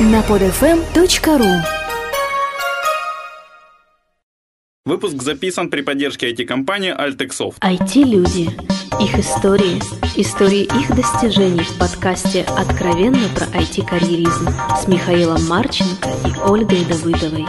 на podfm.ru Выпуск записан при поддержке IT-компании Altexoft. IT-люди. Их истории. Истории их достижений в подкасте «Откровенно про IT-карьеризм» с Михаилом Марченко и Ольгой Давыдовой.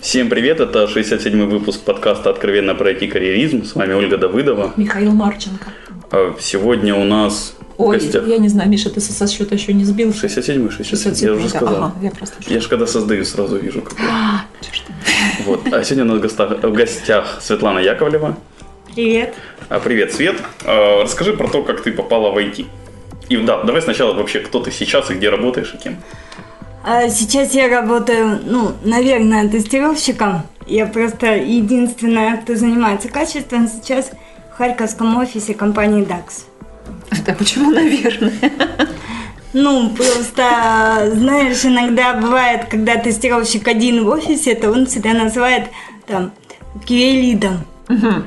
Всем привет, это 67-й выпуск подкаста «Откровенно про IT-карьеризм». С вами Ольга Давыдова. Михаил Марченко. А Сегодня у нас Ой, гостях... я не знаю, Миша, ты со счета еще не сбил? 67-й, 67 я уже да. сказал. Ага, я просто... Я же когда создаю, сразу вижу. Какой. А. Вот. А сегодня у нас в гостях, в гостях Светлана Яковлева. Привет. А, Привет, Свет. А, Расскажи про то, как ты попала в IT. И да, давай сначала вообще, кто ты сейчас и где работаешь и кем. А Сейчас я работаю, ну, наверное, тестировщиком. Я просто единственная, кто занимается качеством сейчас в харьковском офисе компании DAX. Да почему, наверное? Ну, просто, знаешь, иногда бывает, когда тестировщик один в офисе, то он себя называет там QA-лидом.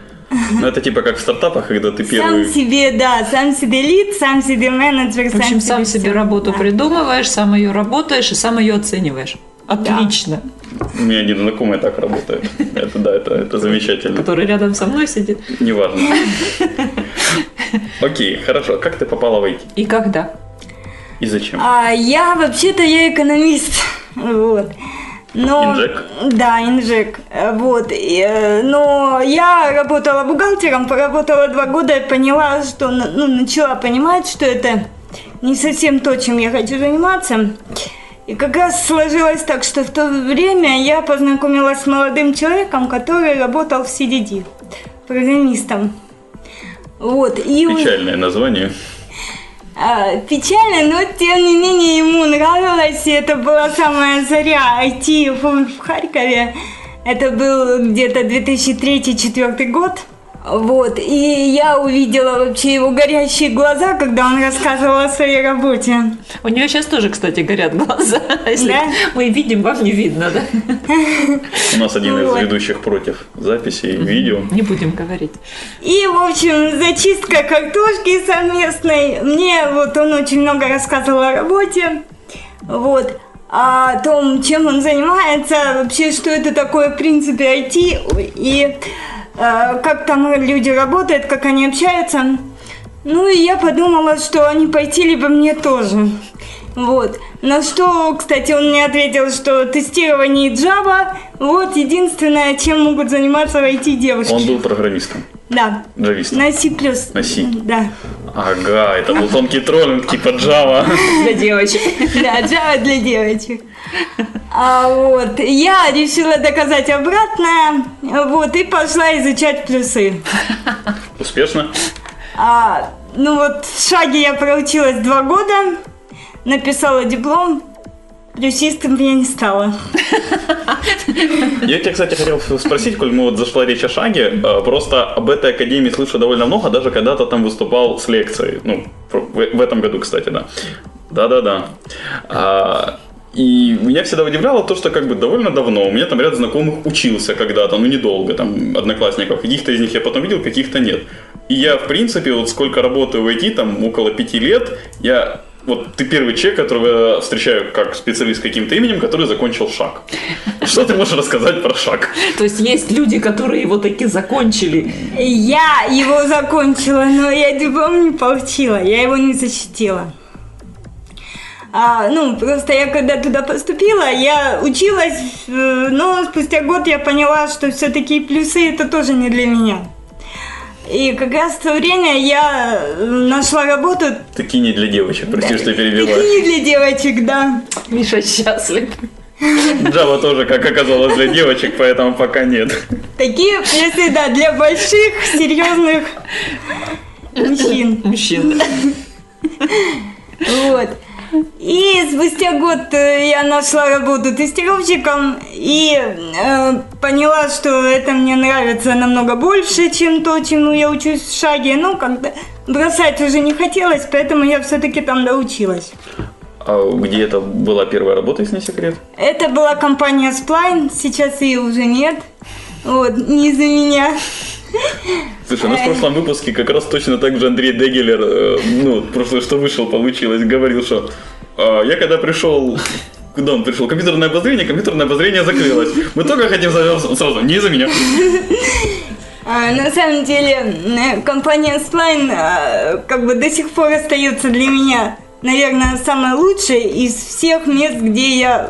Ну, это типа как в стартапах, когда ты Сам первый... себе, да, сам себе лид, сам себе менеджер, В общем, сам себе всё. работу Да. придумываешь, сам ее работаешь и сам ее оцениваешь. Отлично. У меня один знакомый так работает. Это да, это, это замечательно. Который рядом со мной сидит. Неважно. Окей, хорошо. Как ты попала в IT? И когда? И зачем? А я вообще-то я экономист, вот. Но, Инжек? Да, инжек. Вот. И, э, Но я работала бухгалтером, поработала два года и поняла, что, ну, начала понимать, что это не совсем то, чем я хочу заниматься. И как раз сложилось так, что в то время я познакомилась с молодым человеком, который работал в CDD, программистом. Вот. И он- Печальное название. а, печально, но тем не менее ему нравилось, и это была самая заря IT в, в Харькове. Это был где-то 2003-2004 год. Вот, и я увидела вообще его горящие глаза, когда он рассказывал о своей работе. У нее сейчас тоже, кстати, горят глаза. Если Да? мы видим, вам не видно, да? У нас один из Вот. ведущих против записи и видео. Не будем говорить. И, в общем, зачистка картошки совместной. Мне вот он очень много рассказывал о работе. Вот. О том, чем он занимается, вообще, что это такое, в принципе, IT. И как там люди работают, как они общаются. Ну, и я подумала, что не пойти либо мне тоже. Вот. На что, кстати, он мне ответил, что тестирование Java вот единственное, чем могут заниматься в IT девушки. Он был программистом. Да. Джавистом. На C++. На C. Да. Ага, это был тонкий троллинг типа Java. Для девочек. Да, Java для девочек. А вот, я решила доказать обратное, вот, и пошла изучать плюсы. Успешно? А, ну вот, в шаге я проучилась два года, написала диплом, плюсистом я не стала. Я тебя, кстати, хотел спросить, коль мы вот зашла речь о шаге, э, просто об этой академии слышу довольно много, даже когда-то там выступал с лекцией. Ну, в, этом году, кстати, да. Да-да-да. А, и меня всегда удивляло то, что как бы довольно давно у меня там ряд знакомых учился когда-то, ну недолго, там одноклассников. Каких-то из них я потом видел, каких-то нет. И я, в принципе, вот сколько работаю в IT, там около пяти лет, я вот ты первый человек, которого я встречаю как специалист с каким-то именем, который закончил шаг. Что ты можешь рассказать про шаг? То есть есть люди, которые его таки закончили. Я его закончила, но я диплом не получила, я его не защитила. А, ну, просто я когда туда поступила, я училась, э, но спустя год я поняла, что все-таки плюсы это тоже не для меня. И как раз в то время я э, нашла работу Такие не для девочек, прости, что я перебиваю. такие для девочек, да. Миша счастлив. Java тоже, как оказалось, для девочек, поэтому пока нет. Такие плюсы, да, для больших, серьезных мужчин. Мужчин. Вот. И спустя год э, я нашла работу тестировщиком и э, поняла, что это мне нравится намного больше, чем то, чему я учусь в шаге. Ну, как-то бросать уже не хотелось, поэтому я все-таки там доучилась. А где это была первая работа, если не секрет? Это была компания Spline, сейчас ее уже нет. Вот, не из-за меня. Слушай, у нас в прошлом выпуске как раз точно так же Андрей Дегелер, э, ну, прошлое, что вышел, получилось, говорил, что а, я когда пришел куда он пришел? Компьютерное обозрение, компьютерное обозрение закрылось. Мы только хотим сразу, не из-за меня. А, на самом деле, компания Spline как бы до сих пор остается для меня, наверное, самой лучшей из всех мест, где я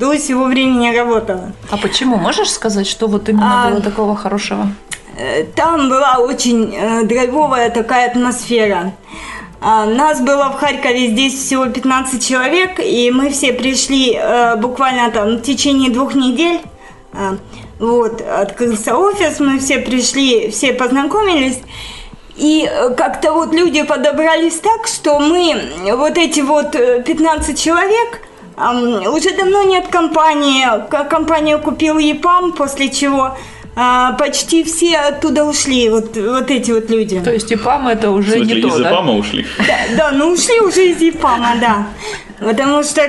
до сего времени работала. А почему? Можешь сказать, что вот именно а, было такого хорошего? Э, там была очень э, драйвовая такая атмосфера. А, нас было в Харькове здесь всего 15 человек, и мы все пришли э, буквально там в течение двух недель. А, вот, открылся офис, мы все пришли, все познакомились. И как-то вот люди подобрались так, что мы, вот эти вот 15 э, человек, уже давно нет компании. Компания купил ЕПАМ, после чего а, почти все оттуда ушли, вот, вот эти вот люди. То есть ИПАМ это уже смысле, не то, из да? ИПАМа ушли? Да, да, ну ушли уже из ИПАМа, да. Потому что,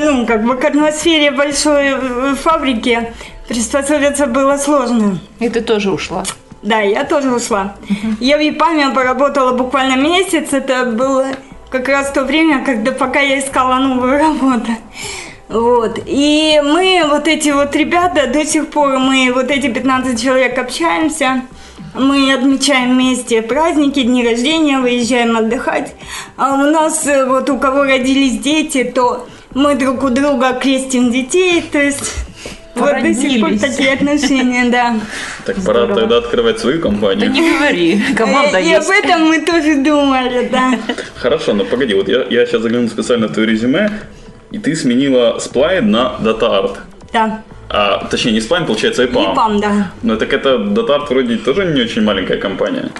ну, как бы к атмосфере большой э, фабрики приспособиться было сложно. И ты тоже ушла? Да, я тоже ушла. Uh-huh. Я в ИПАМе поработала буквально месяц. Это было как раз то время, когда пока я искала новую работу. Вот. И мы, вот эти вот ребята, до сих пор мы, вот эти 15 человек общаемся. Мы отмечаем вместе праздники, дни рождения, выезжаем отдыхать. А у нас, э, вот у кого родились дети, то мы друг у друга крестим детей. То есть вот до сих пор такие отношения, да. Так пора тогда открывать свою компанию. Да не говори, команда и, есть. И об этом мы тоже думали, да. Хорошо, но погоди, вот я, я сейчас загляну специально в твое резюме, и ты сменила Spline на DataArt. Да. А, точнее, не Spline, получается, EPAM. EPAM, да. Но так это DataArt вроде тоже не очень маленькая компания.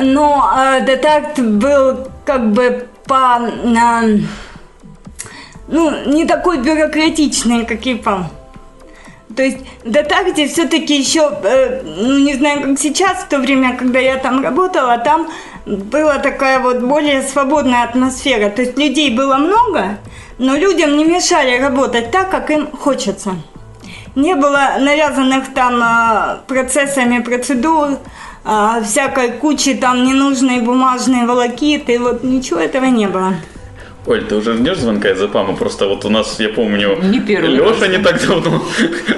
Но э, DataArt был как бы по... Э, ну, не такой бюрократичный, как EPAM. То есть в Датарте все-таки еще, э, ну не знаю, как сейчас, в то время, когда я там работала, там была такая вот более свободная атмосфера. То есть людей было много, но людям не мешали работать так, как им хочется. Не было навязанных там а, процессами процедур, а, всякой кучи там ненужной бумажной волокиты, вот ничего этого не было. Оль, ты уже ждешь звонка из ИПАМа? Просто вот у нас, я помню, не первый Леша не так давно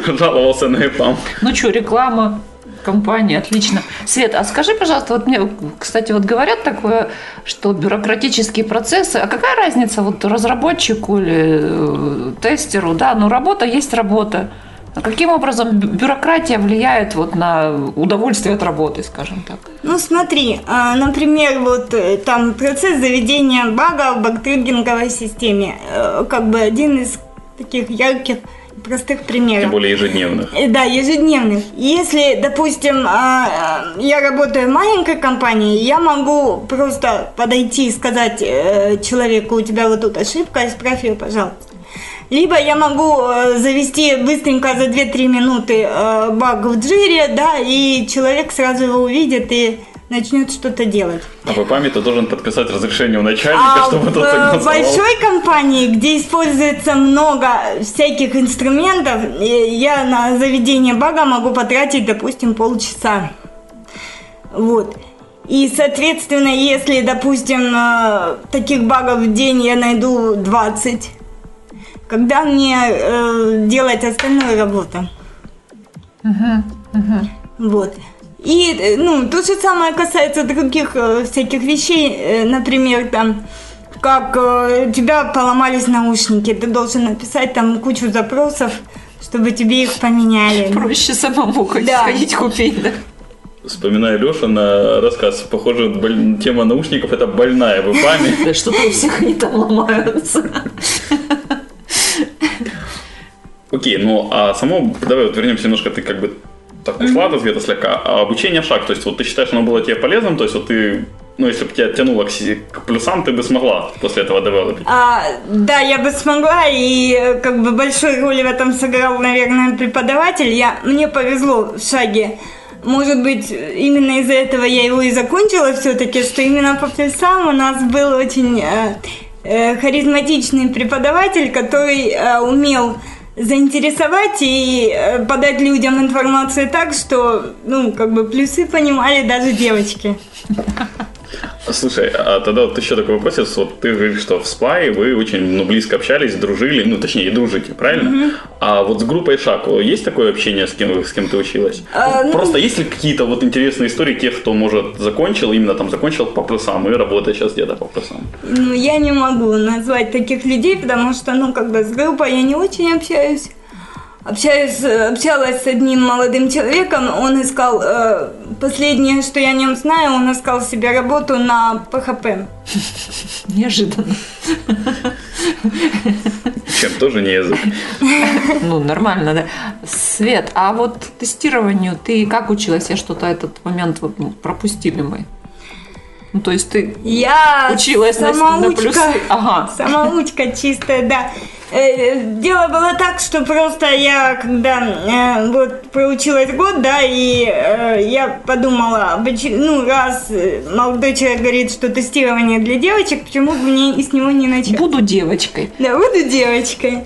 жаловался на ИПАМ. Ну что, реклама, компании, отлично. Свет, а скажи, пожалуйста, вот мне, кстати, вот говорят такое, что бюрократические процессы, а какая разница вот разработчику или э, тестеру, да, ну работа есть работа. А каким образом бюрократия влияет вот на удовольствие от работы, скажем так? Ну смотри, а, например, вот э, там процесс заведения бага в багтриггинговой системе, э, как бы один из таких ярких простых примеров. Тем более ежедневных. Э, да, ежедневных. Если, допустим, а, я работаю в маленькой компании, я могу просто подойти и сказать человеку, у тебя вот тут ошибка, исправь ее, пожалуйста. Либо я могу э, завести быстренько за 2-3 минуты э, баг в джире, да, и человек сразу его увидит и начнет что-то делать. А по памяти должен подписать разрешение у начальника, а чтобы тот согласовал. в большой компании, где используется много всяких инструментов, я на заведение бага могу потратить, допустим, полчаса. Вот. И, соответственно, если, допустим, э, таких багов в день я найду 20, когда мне э, делать остальную работу. Uh-huh, uh-huh. Вот. И, э, ну, то же самое касается других э, всяких вещей, э, например, там, как э, у тебя поломались наушники, ты должен написать там кучу запросов, чтобы тебе их поменяли. Проще самому хоть да. сходить купить, да? Вспоминаю Леша на рассказ. Похоже, боль... тема наушников это больная в ИПАМе. Да что-то у всех они там ломаются. Окей, ну а само, давай вот вернемся немножко, ты как бы так ушла от ответа слегка, а обучение шаг, то есть вот ты считаешь, оно было тебе полезным, то есть вот ты, ну если бы тебя тянуло к, к плюсам, ты бы смогла после этого девелопить? А, да, я бы смогла, и как бы большую роль в этом сыграл, наверное, преподаватель. Я, мне повезло в шаге. Может быть, именно из-за этого я его и закончила все-таки, что именно по плюсам у нас был очень э, э, харизматичный преподаватель, который э, умел заинтересовать и э, подать людям информацию так, что, ну, как бы плюсы понимали даже девочки. Слушай, а тогда вот еще такой вопрос. Вот ты говоришь, что в Спай вы очень ну, близко общались, дружили, ну, точнее, дружите, правильно? А вот с группой Шаку есть такое общение, с кем, с кем ты училась? А, ну- Просто есть ли какие-то вот интересные истории тех, кто, может, закончил, именно там закончил по плюсам и работает сейчас где-то по плюсам? Ну, я не могу назвать таких людей, потому что, ну, как бы с группой я не очень общаюсь. Общаюсь, э, общалась с одним молодым человеком, он искал, э, последнее, что я о нем знаю, он искал себе работу на ПХП. Неожиданно. Чем тоже не язык. Ну, нормально, да. Свет, а вот тестированию ты как училась? Я что-то этот момент вот, пропустили мы. Ну, то есть ты Я училась на, на самоучка. плюсы? Ага. Самоучка чистая, да. Э, Дело было так, что просто я, когда э, вот проучилась год, да, и э, я подумала, ну, раз э, молодой человек говорит, что тестирование для девочек, почему бы мне и с него не начать? Буду девочкой. Да, буду девочкой.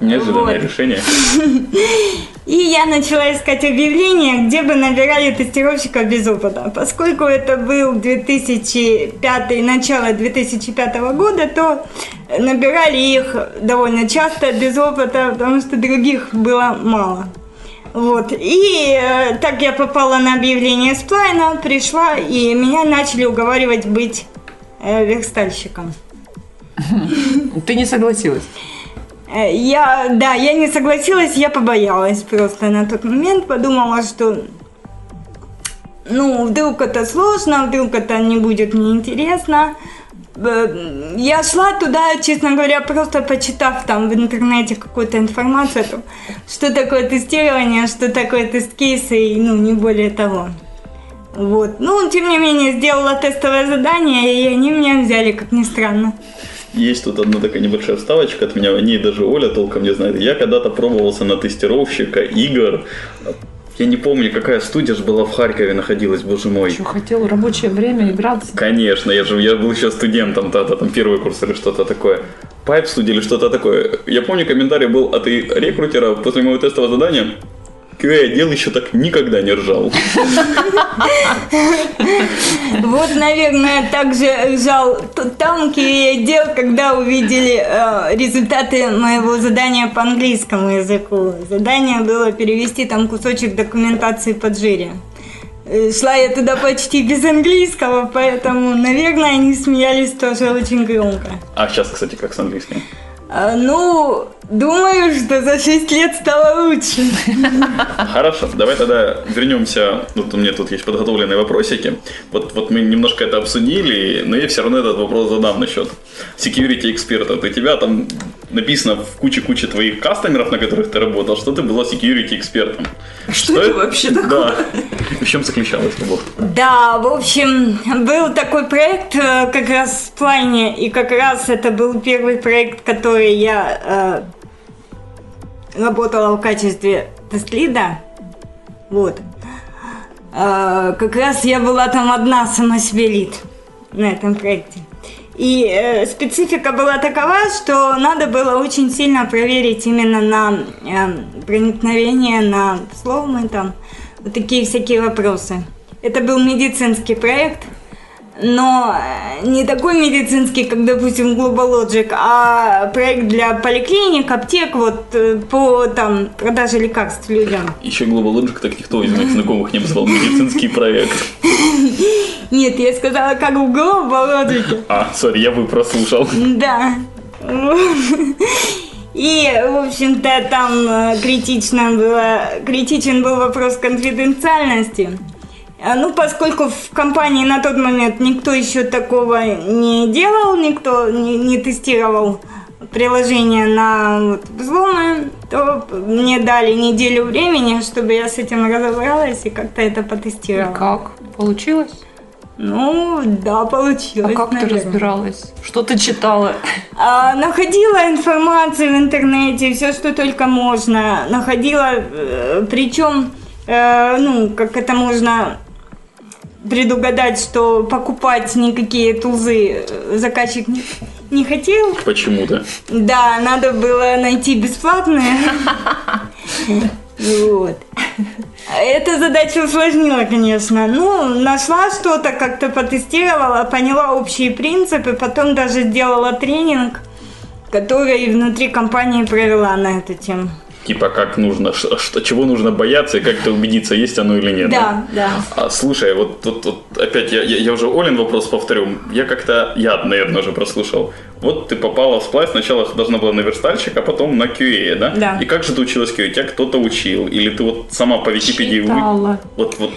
Неожиданное Вот. решение. И я начала искать объявления, где бы набирали тестировщиков без опыта. Поскольку это был 2005, начало 2005 года, то набирали их довольно часто без опыта, потому что других было мало. Вот. И э, так я попала на объявление Сплайна, пришла, и меня начали уговаривать быть э, верстальщиком. Ты не согласилась? Э, Я, да, я не согласилась, я побоялась просто на тот момент, подумала, что ну, вдруг это сложно, вдруг это не будет мне интересно. Э, Я шла туда, честно говоря, просто почитав там в интернете какую-то информацию, о том, что такое тестирование, что такое тест-кейсы, и, ну, не более того. Вот. Ну, тем не менее, сделала тестовое задание, и они меня взяли, как ни странно. Есть тут одна такая небольшая вставочка от меня, о ней даже Оля толком не знает. Я когда-то пробовался на тестировщика игр. Я не помню, какая студия же была в Харькове находилась, боже мой. Что, хотел рабочее время играться? Конечно, я же я был еще студентом, тогда там первый курс или что-то такое. Пайп студия или что-то такое. Я помню, комментарий был от рекрутера после моего тестового задания. QA отдел еще так никогда не ржал. Вот, наверное, также жал тот там отдел, когда увидели э, результаты моего задания по английскому языку. Задание было перевести там кусочек документации по джире. Э, Шла я туда почти без английского, поэтому, наверное, они смеялись тоже очень громко. А сейчас, кстати, как с английским? А, ну, думаю, что за 6 лет стало лучше. Хорошо, давай тогда вернемся. Вот у меня тут есть подготовленные вопросики. Вот, вот мы немножко это обсудили, но я все равно этот вопрос задам насчет security эксперта. У тебя там написано в куче-куче твоих кастомеров, на которых ты работал, что ты была security экспертом. Что это вообще такое? Да. В чем заключалась работа? Да, в общем, был такой проект э, как раз в плане, и как раз это был первый проект, который я э, работала в качестве тест-лида. Вот. Э, как раз я была там одна сама себе лид на этом проекте. И э, специфика была такова, что надо было очень сильно проверить именно на э, проникновение, на взломы там, вот такие всякие вопросы. Это был медицинский проект, но э, не такой медицинский, как, допустим, Globalogic, а проект для поликлиник, аптек, вот э, по там продаже лекарств людям. Еще Logic так никто из моих знакомых не назвал медицинский проект. Нет, я сказала, как в Globalogic. А, сори, я бы прослушал. Да. И, в общем-то, там э, критично было, критичен был вопрос конфиденциальности. А, Ну, поскольку в компании на тот момент никто еще такого не делал, никто не, не тестировал приложение на вот, взломы, то мне дали неделю времени, чтобы я с этим разобралась и как-то это И потестировала. как? Получилось? Ну, да, А получилось. как ты наверное. разбиралась? Что ты читала? А, находила информацию в интернете, все, что только можно. Находила, э, причем, э, ну, как это можно предугадать, что покупать никакие тузы э, заказчик не, не хотел. Почему-то. Да, надо было найти бесплатные. Вот. Эта задача усложнила, конечно. Ну, нашла что-то, как-то потестировала, поняла общие принципы, потом даже сделала тренинг, который внутри компании провела на эту тему типа как нужно, что, чего нужно бояться и как-то убедиться, есть оно или нет. Да, да. да. А, слушай, вот тут вот, вот, опять я, я, я уже Олин вопрос повторю. Я как-то, я, наверное, уже прослушал. Вот ты попала в сплайс, сначала должна была на верстальщик, а потом на QA, да? Да. И как же ты училась QA? Тебя кто-то учил? Или ты вот сама по Википедии... Читала. Вот, вот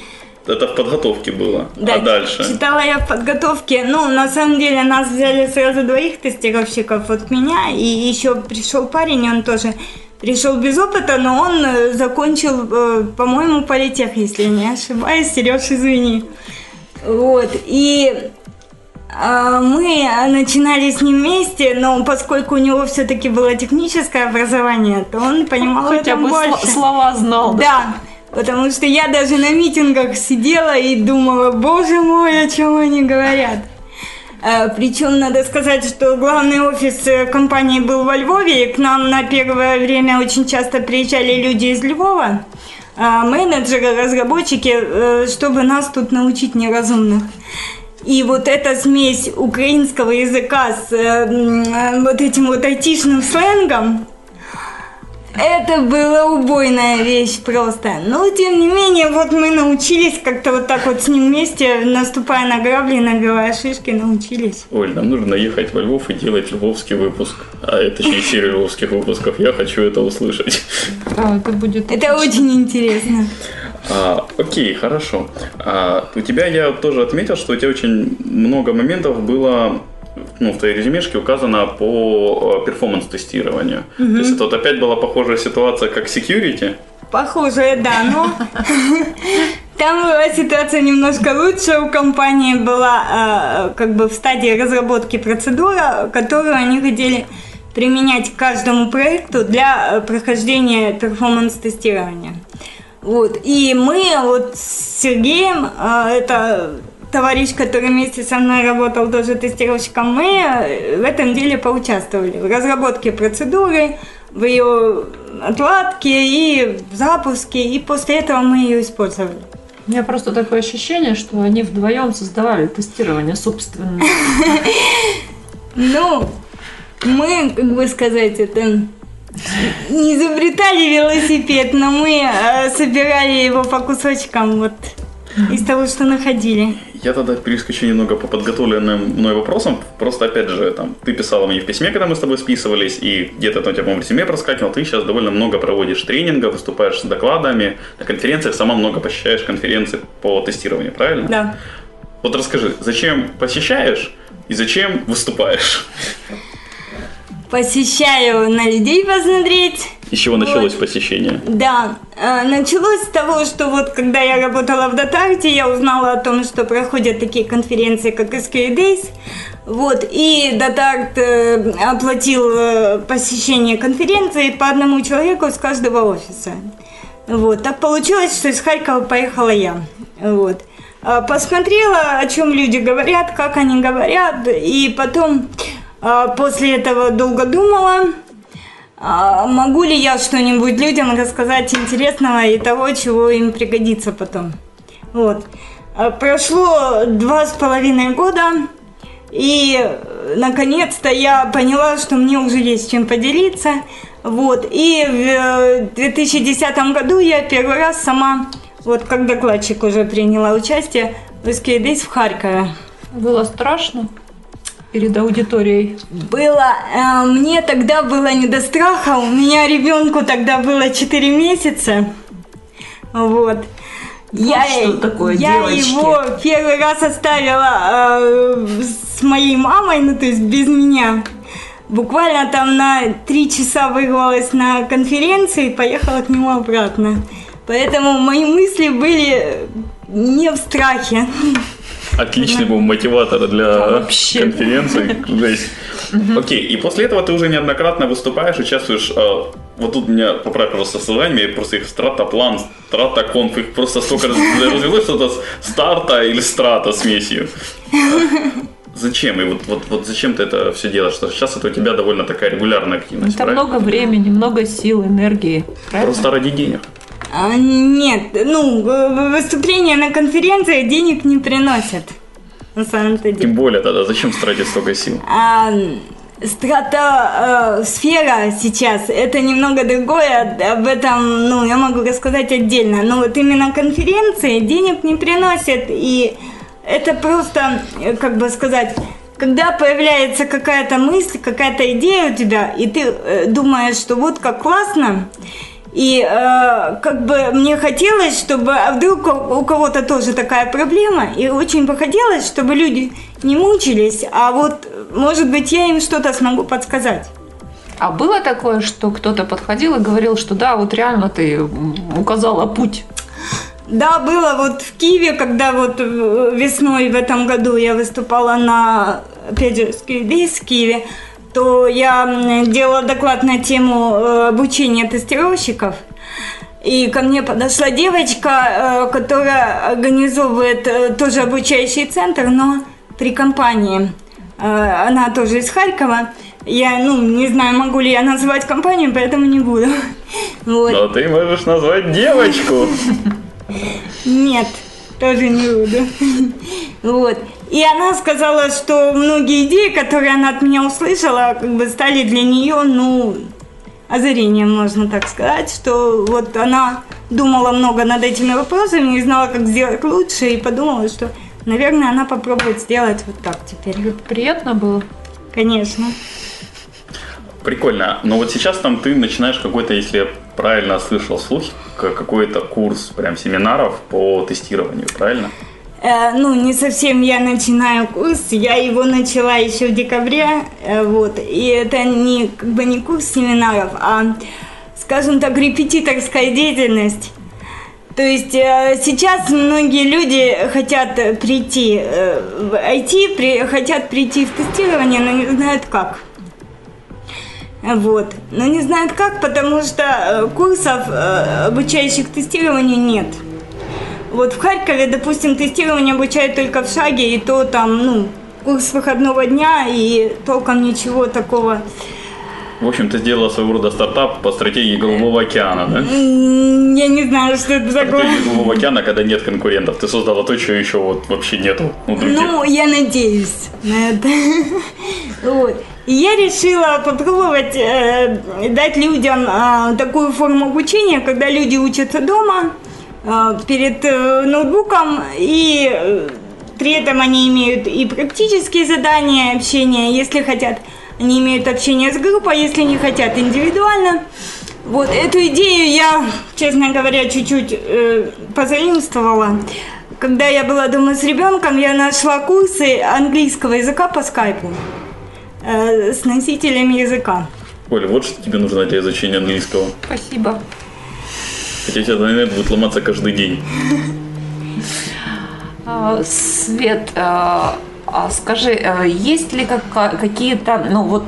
это в подготовке было. Да, а дальше? Читала я в подготовке. Ну, на самом деле, нас взяли сразу двоих тестировщиков от меня. И еще пришел парень, он тоже пришел без опыта, но он э, закончил, э, по-моему, политех, если не ошибаюсь. Сереж, извини. Вот. И а, мы начинали с ним вместе, но поскольку у него все-таки было техническое образование, то он понимал Хотя это бы больше. слова знал. Да. да. Потому что я даже на митингах сидела и думала, боже мой, о чем они говорят. Э, Причем надо сказать, что главный офис э, компании был во Львове, и к нам на первое время очень часто приезжали люди из Львова, а менеджеры, разработчики, э, чтобы нас тут научить неразумных. И вот эта смесь украинского языка с вот этим вот айтишным сленгом, это была убойная вещь просто. Но, тем не менее, вот мы научились как-то вот так вот с ним вместе, наступая на грабли, набивая шишки, научились. Оль, нам нужно ехать во Львов и делать львовский выпуск. А это точнее серию львовских выпусков. Я хочу это услышать. Да, это будет Это очень интересно. А, окей, хорошо. А, у тебя я тоже отметил, что у тебя очень много моментов было ну, в твоей резюмешке указано по э, перформанс-тестированию. Угу. То есть это вот опять была похожая ситуация, как security? Похожая, да, но там была ситуация немножко лучше. У компании была э, как бы в стадии разработки процедура, которую они хотели применять к каждому проекту для э, прохождения перформанс-тестирования. Вот. И мы вот с Сергеем, это товарищ, который вместе со мной работал тоже тестировщиком, мы в этом деле поучаствовали в разработке процедуры, в ее отладке и в запуске, и после этого мы ее использовали. У меня просто такое ощущение, что они вдвоем создавали тестирование собственное. Ну, мы, как бы сказать, это не изобретали велосипед, но мы э, собирали его по кусочкам вот из того, что находили. Я тогда перескочу немного по подготовленным мной вопросам. Просто, опять же, там, ты писала мне в письме, когда мы с тобой списывались, и где-то там у тебя, по-моему, в резюме проскакивал. Ты сейчас довольно много проводишь тренингов, выступаешь с докладами, на конференциях, сама много посещаешь конференции по тестированию, правильно? Да. Вот расскажи, зачем посещаешь и зачем выступаешь? Посещаю на людей посмотреть, из чего началось вот. посещение? Да, э, началось с того, что вот когда я работала в Датарте, я узнала о том, что проходят такие конференции, как SQL Days. Вот, и Датарт э, оплатил э, посещение конференции по одному человеку с каждого офиса. Вот, так получилось, что из Харькова поехала я. Вот. Посмотрела, о чем люди говорят, как они говорят, и потом после этого долго думала, а могу ли я что-нибудь людям рассказать интересного и того, чего им пригодится потом? Вот. А прошло два с половиной года, и э, наконец-то я поняла, что мне уже есть чем поделиться. Вот. И в 2010 э, году я первый раз сама, вот как докладчик уже приняла участие в SKDS в Харькове. Было страшно? Перед аудиторией? Было. Э, мне тогда было не до страха. У меня ребенку тогда было 4 месяца. Вот. Я, что такое, я девочки? его первый раз оставила э, с моей мамой, ну то есть без меня. Буквально там на три часа вырвалась на конференции и поехала к нему обратно. Поэтому мои мысли были не в страхе. Отличный был мотиватор для конференции. Жесть. Окей, и после этого ты уже неоднократно выступаешь, участвуешь э, вот тут меня поправь просто с названиями, просто их стратоплан, стратоконф, их просто столько развелось что-то старта или страта смесью. Зачем? И вот, вот, вот зачем ты это все делаешь? Что сейчас это у тебя довольно такая регулярная активность. Это правильно? много времени, много сил, энергии. Правильно? Просто ради денег. А, нет, ну, в- выступления на конференциях денег не приносят. На самом-то деле. Тем более тогда, зачем тратить столько сил? А, стратосфера сейчас это немного другое, об этом ну, я могу рассказать отдельно. Но вот именно конференции денег не приносят, и это просто, э, как бы сказать, когда появляется какая-то мысль, какая-то идея у тебя, и ты э, думаешь, что вот как классно, и э, как бы мне хотелось, чтобы, а вдруг у кого-то тоже такая проблема, и очень бы хотелось, чтобы люди не мучились, а вот, может быть, я им что-то смогу подсказать. А было такое, что кто-то подходил и говорил, что да, вот реально ты указала путь. Да, было вот в Киеве, когда вот э, весной в этом году я выступала на, опять же, SQA Days в Киеве, то я делала доклад на тему э, обучения тестировщиков. И ко мне подошла девочка, э, которая организовывает э, тоже обучающий центр, но при компании. Она тоже из Харькова. Я, ну, не знаю, могу ли я называть компанию, поэтому не буду. Вот. Но ты можешь назвать девочку. Нет, тоже не буду. Вот. И она сказала, что многие идеи, которые она от меня услышала, как бы стали для нее, ну, озарением, можно так сказать, что вот она думала много над этими вопросами, не знала, как сделать лучше, и подумала, что, наверное, она попробует сделать вот так теперь. Приятно было. Конечно. Прикольно. Но вот сейчас там ты начинаешь какой-то, если я правильно слышал слухи, какой-то курс прям семинаров по тестированию, правильно? Э, ну, не совсем я начинаю курс, я его начала еще в декабре, э, вот, и это не, как бы не курс семинаров, а, скажем так, репетиторская деятельность. То есть э, сейчас многие люди хотят прийти в IT, при- хотят прийти в тестирование, но не знают как. Вот. Но не знают как, потому что курсов, обучающих тестированию, нет. Вот в Харькове, допустим, тестирование обучают только в шаге, и то там, ну, курс выходного дня, и толком ничего такого. В общем, ты сделала своего рода стартап по стратегии Голубого океана, да? Я не знаю, что это такое. Стратегия Голубого океана, когда нет конкурентов. Ты создала то, чего еще вот вообще нету у других. Ну, я надеюсь на это. Вот. И я решила попробовать э, дать людям э, такую форму обучения, когда люди учатся дома перед э, ноутбуком, и э, при этом они имеют и практические задания, и общение, если хотят. Они имеют общение с группой, если не хотят индивидуально. Вот эту идею я, честно говоря, чуть-чуть э, позаимствовала. Когда я была дома с ребенком, я нашла курсы английского языка по скайпу э, с носителями языка. Оля, вот что тебе нужно для изучения английского. Спасибо. Хотя у тебя интернет будет ломаться каждый день. А, Свет, а а скажи, есть ли какие-то, ну вот,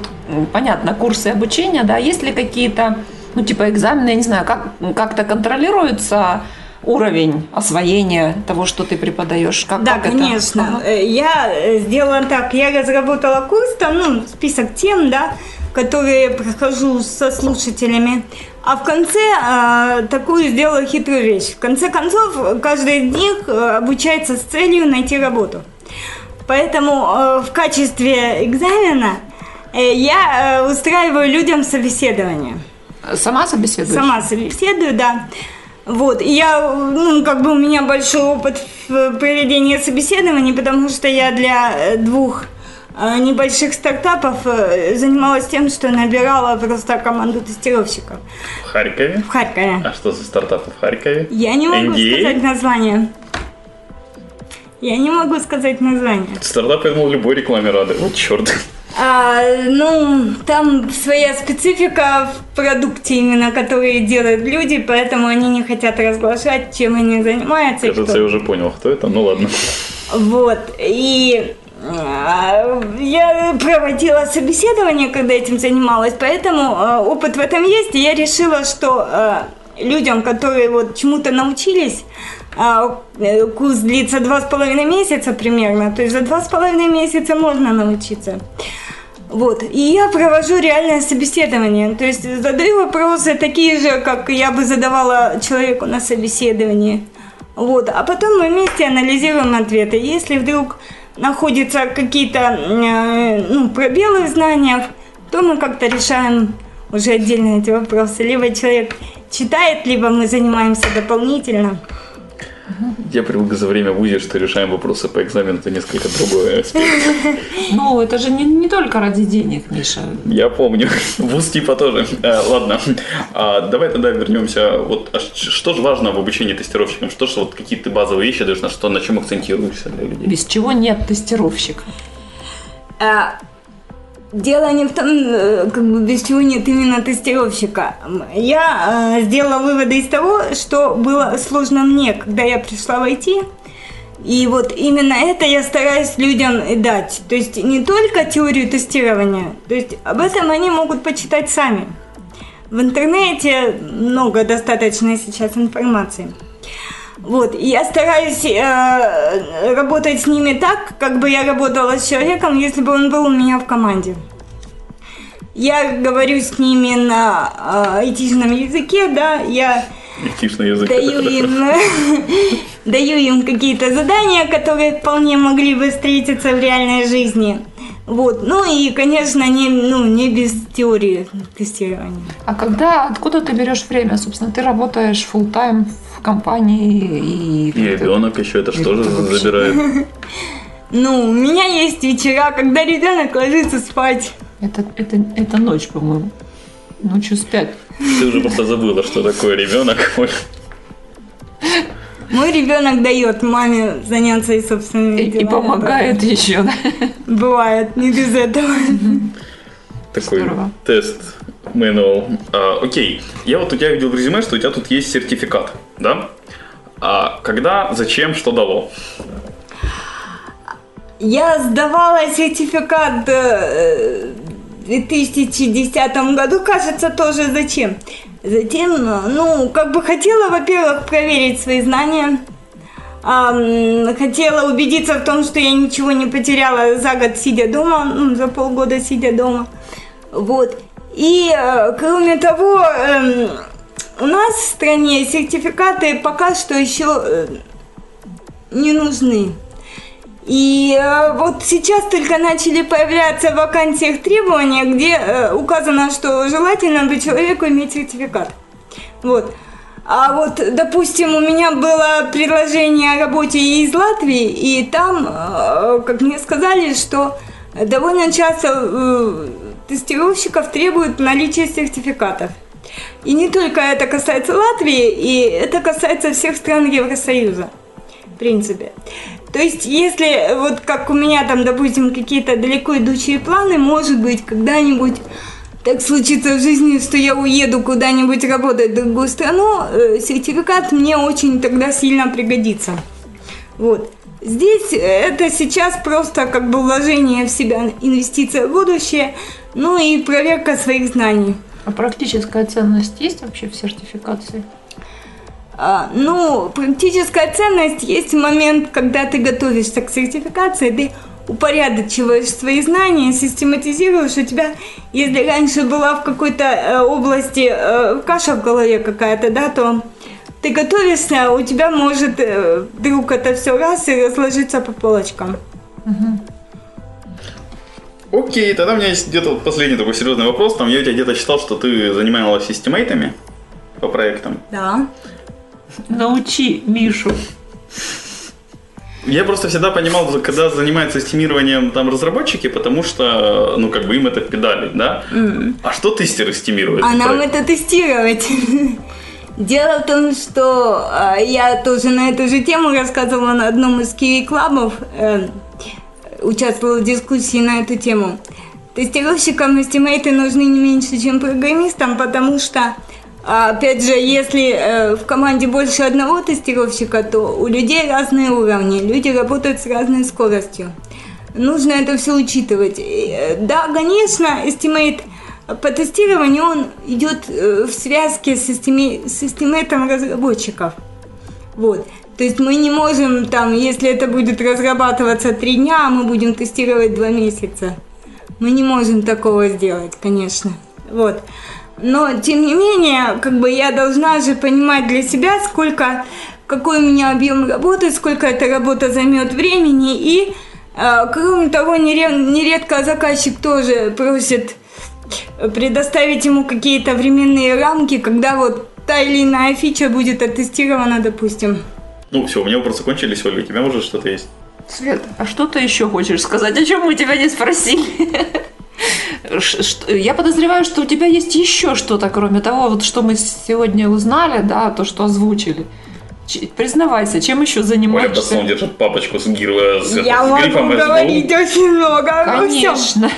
понятно, курсы обучения, да, есть ли какие-то, ну типа экзамены, я не знаю, как, как-то контролируется уровень освоения того, что ты преподаешь? Как, Да, как это? конечно. Ага. Э, Я э, сделала так, я разработала курс, там, ну, список тем, да, которые я прохожу со слушателями. А в конце э, такую сделала хитрую вещь. В конце концов, каждый из них э, обучается с целью найти работу. Поэтому э, в качестве экзамена э, я э, устраиваю людям собеседование. Сама собеседуешь? Сама собеседую, да. Вот, и я, ну, как бы у меня большой опыт в проведении собеседований, потому что я для э, двух э, небольших стартапов э, занималась тем, что набирала просто команду тестировщиков В Харькове? в Харькове. А что за стартапы в Харькове? Я не могу NDA? сказать название. Я не могу сказать название. Стартапы, я думал, любой рекламе рады. Вот черт. А, ну, там своя специфика в продукте именно, который делают люди, поэтому они не хотят разглашать, чем они занимаются. Кажется, я уже понял, кто это. Ну ладно. Вот, и а, я проводила собеседование, когда этим занималась, поэтому а, опыт в этом есть, и я решила, что а, людям, которые вот чему-то научились, а, курс длится два с половиной месяца примерно, то есть за два с половиной месяца можно научиться. Вот. И я провожу реальное собеседование. То есть задаю вопросы такие же, как я бы задавала человеку на собеседовании. Вот. А потом мы вместе анализируем ответы. Если вдруг находятся какие-то э, ну, пробелы в знаниях, то мы как-то решаем уже отдельно эти вопросы. Либо человек читает, либо мы занимаемся дополнительно. Я привык за время в ВУЗе, что решаем вопросы по экзамену, это несколько другой аспект. Ну, это же не, не только ради денег, Миша. Я помню. ВУЗ типа тоже. Э, ладно. А, давай тогда вернемся. Вот а что же важно в обучении тестировщикам? Что же вот какие-то базовые вещи даешь, на что, на чем акцентируешься для людей? Без чего нет тестировщика? Дело не в том, э, как бы без чего нет именно тестировщика. Я э, сделала выводы из того, что было сложно мне, когда я пришла в IT. И вот именно это я стараюсь людям дать. То есть не только теорию тестирования, то есть об этом они могут почитать сами. В интернете много достаточно сейчас информации. Вот, и я стараюсь э, работать с ними так, как бы я работала с человеком, если бы он был у меня в команде. Я говорю с ними на э, айтишном языке, да, я язык. даю им, даю им какие-то задания, которые вполне могли бы встретиться в реальной жизни. Вот. Ну и, конечно, не, ну, не без теории тестирования. А когда, откуда ты берешь время? Собственно, ты работаешь full time в компании и... И ребенок еще это что же забирает? Ну, у меня есть вечера, когда ребенок ложится спать. Это, это, это ночь, по-моему. Ночью спят. Ты уже просто забыла, что такое ребенок. Мой ребенок дает маме заняться и собственными И, и делами. помогает еще, да? Бывает, не без этого. Такой Здорово. тест manual. А, окей, я вот у тебя видел в резюме, что у тебя тут есть сертификат, да? А когда, зачем, что дало? Я сдавала сертификат э, в 2010 году, кажется, тоже зачем? Затем, ну, как бы хотела, во-первых, проверить свои знания. Хотела убедиться в том, что я ничего не потеряла за год, сидя дома, ну, за полгода сидя дома. Вот. И, э, кроме того, эм, у нас в стране сертификаты пока что еще э, не нужны. И э, вот сейчас только начали появляться в вакансиях требования, где э, указано, что желательно бы человеку иметь сертификат. Вот. А вот, допустим, у меня было предложение о работе из Латвии, и там, э, как мне сказали, что довольно часто тестировщиков требуют наличия сертификатов. И не только это касается Латвии, и это касается всех стран Евросоюза, в принципе. То есть, если вот как у меня там, допустим, какие-то далеко идущие планы, может быть, когда-нибудь так случится в жизни, что я уеду куда-нибудь работать в другую страну, э, сертификат мне очень тогда сильно пригодится. Вот. Здесь это сейчас просто как бы вложение в себя, инвестиция в будущее, ну и проверка своих знаний. А практическая ценность есть вообще в сертификации? А, ну, практическая ценность есть момент, когда ты готовишься к сертификации, ты упорядочиваешь свои знания, систематизируешь. У тебя, если раньше была в какой-то э, области э, каша в голове какая-то, да, то ты готовишься, у тебя может э, вдруг это все раз и разложиться по полочкам. Окей, тогда у меня есть где-то последний такой серьезный вопрос. Там я у тебя где-то читал, что ты занималась системейтами по проектам. Да. Научи Мишу. Я просто всегда понимал, когда занимаются стимированием там разработчики, потому что, ну, как бы им это педали, да? А что тестеры стимируют? А нам это тестировать. Дело в том, что а, я тоже на эту же тему рассказывала на одном из киви-клабов, э, участвовала в дискуссии на эту тему. Тестировщикам эстимейты нужны не меньше, чем программистам, потому что, а, опять же, если э, в команде больше одного тестировщика, то у людей разные уровни, люди работают с разной скоростью. Нужно это все учитывать. И, э, Да, конечно, estimate по тестированию он идет э, в связке с, estima- с estimate ом разработчиков. Вот. То есть мы не можем там, если это будет разрабатываться три дня, а мы будем тестировать два месяца. Мы не можем такого сделать, конечно. Вот. Но, тем не менее, как бы я должна же понимать для себя, сколько, какой у меня объем работы, сколько эта работа займет времени. И, э, кроме того, нередко заказчик тоже просит предоставить ему какие-то временные рамки, когда вот та или иная фича будет оттестирована, допустим. Ну, все, у меня вопросы кончились, Ольга, у тебя может что-то есть? Свет, а что ты еще хочешь сказать? О чем мы тебя не спросили? Я подозреваю, что у тебя есть еще что-то, кроме того, вот что мы сегодня узнали, да, то, что озвучили. Признавайся, чем еще занимаешься? Оля Бассон держит папочку с, гир... с, Я с могу говорить очень много. Конечно.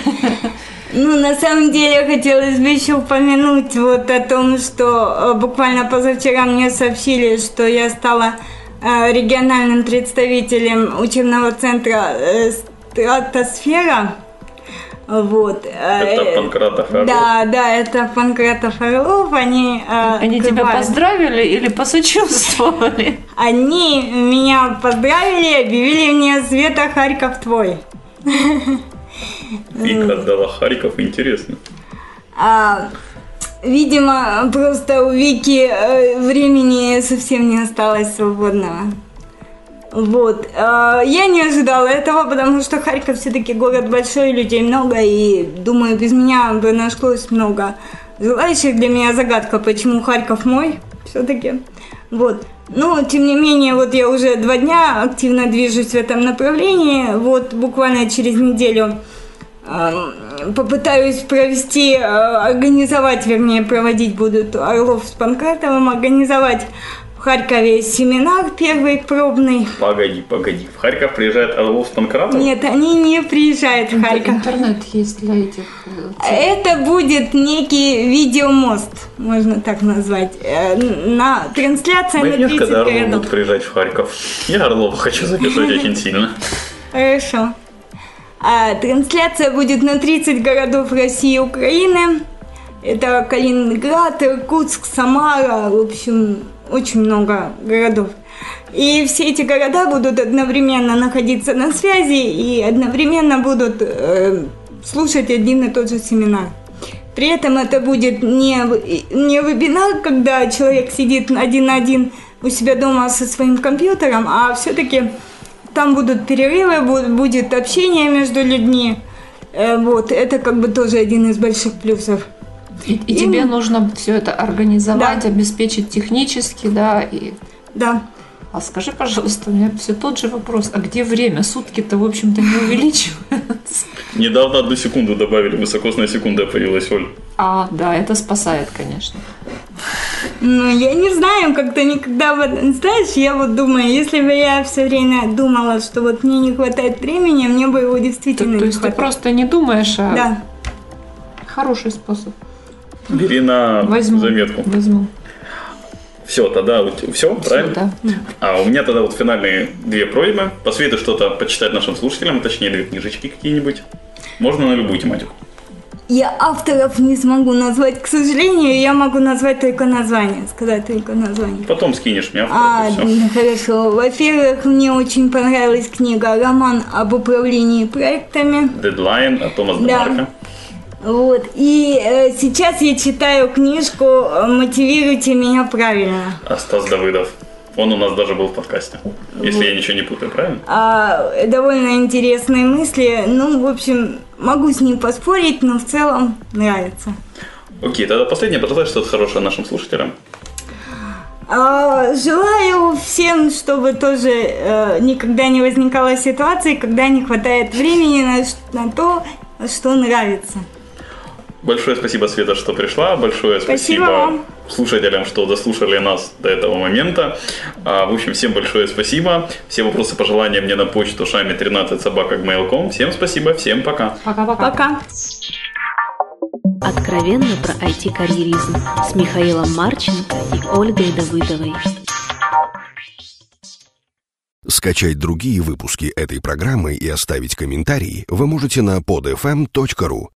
Ну, на самом деле, хотелось бы еще упомянуть вот о том, что э, буквально позавчера мне сообщили, что я стала э, региональным представителем учебного центра э, «Стратосфера». Вот. Это Панкратов Орлов? Да, да, это Панкратов Орлов. Они, Они тебя поздравили или посочувствовали? Они меня поздравили, объявили мне Света Харьков твой. Вика отдала Харьков, интересно. А, видимо, просто у Вики э, времени совсем не осталось свободного. Вот. А, я не ожидала этого, потому что Харьков все-таки город большой, людей много, и думаю, без меня бы нашлось много желающих. Для меня загадка, почему Харьков мой все-таки. Вот. Но, тем не менее, вот я уже два дня активно движусь в этом направлении. Вот буквально через неделю попытаюсь провести, э, организовать, вернее, проводить будут Орлов с Панкратовым, организовать в Харькове семинар первый пробный. Погоди, погоди. В Харьков приезжает Орлов с Панкратовым? Нет, они не приезжают в Харьков. Интернет есть для этих. Э, Это будет некий видеомост, можно так назвать. Э, на трансляция Возьмешь, на 30 когда Орлов будет приезжать в Харьков. Я Орлова хочу записывать очень сильно. Хорошо. А трансляция будет на 30 городов России и Украины. Это Калининград, Иркутск, Самара, в общем, очень много городов. И все эти города будут одновременно находиться на связи и одновременно будут э, слушать один и тот же семинар. При этом это будет не, не вебинар, когда человек сидит один на один у себя дома со своим компьютером, а все-таки там будут перерывы, будет общение между людьми. Э, вот, это как бы тоже один из больших плюсов. И, и, и тебе нужно все это организовать, да. обеспечить технически, да, и... Да. А скажи, пожалуйста, у меня все тот же вопрос. А где время? Сутки-то, в общем-то, не увеличиваются. Недавно одну секунду добавили, высокосная секунда появилась, Оль. А, да, это спасает, конечно. Ну, я не знаю, как-то никогда вот, знаешь, я вот думаю, если бы я все время думала, что вот мне не хватает времени, мне бы его действительно то, то не есть хватает. ты просто не думаешь, а Да. хороший способ. Бери на Возьму. заметку. Возьму. Все, тогда все, правильно? да. А у меня тогда вот финальные две просьбы. Посоветуй что-то почитать нашим слушателям, точнее, две книжечки какие-нибудь. Можно на любую тематику. Я авторов не смогу назвать, к сожалению, я могу назвать только название, сказать только название. Потом скинешь мне А, авторов, всё. хорошо. Во-первых, мне очень понравилась книга «Роман об управлении проектами». Дедлайн от Томаса Да. Демарка. Вот. И э, сейчас я читаю книжку «Мотивируйте меня правильно». А Стас Давыдов. Он у нас даже был в подкасте. Если я ничего не путаю, правильно? А, довольно интересные мысли. Ну, в общем, могу с ним поспорить, но в целом нравится. Окей, тогда последнее, пожелай что-то хорошее нашим слушателям. А, желаю всем, чтобы тоже э, никогда не возникало ситуации, когда не хватает времени на, на то, что нравится. Большое спасибо, Света, что пришла. Большое Спасибо спасибо, вам. слушателям, что дослушали нас до этого момента. А, в общем, всем большое спасибо. Все вопросы, пожелания мне на почту шами 13 собака Всем спасибо, всем пока. Пока-пока. Пока. Откровенно про IT-карьеризм с Михаилом Марченко и Ольгой Давыдовой. Скачать другие выпуски этой программы и оставить комментарии вы можете на podfm.ru.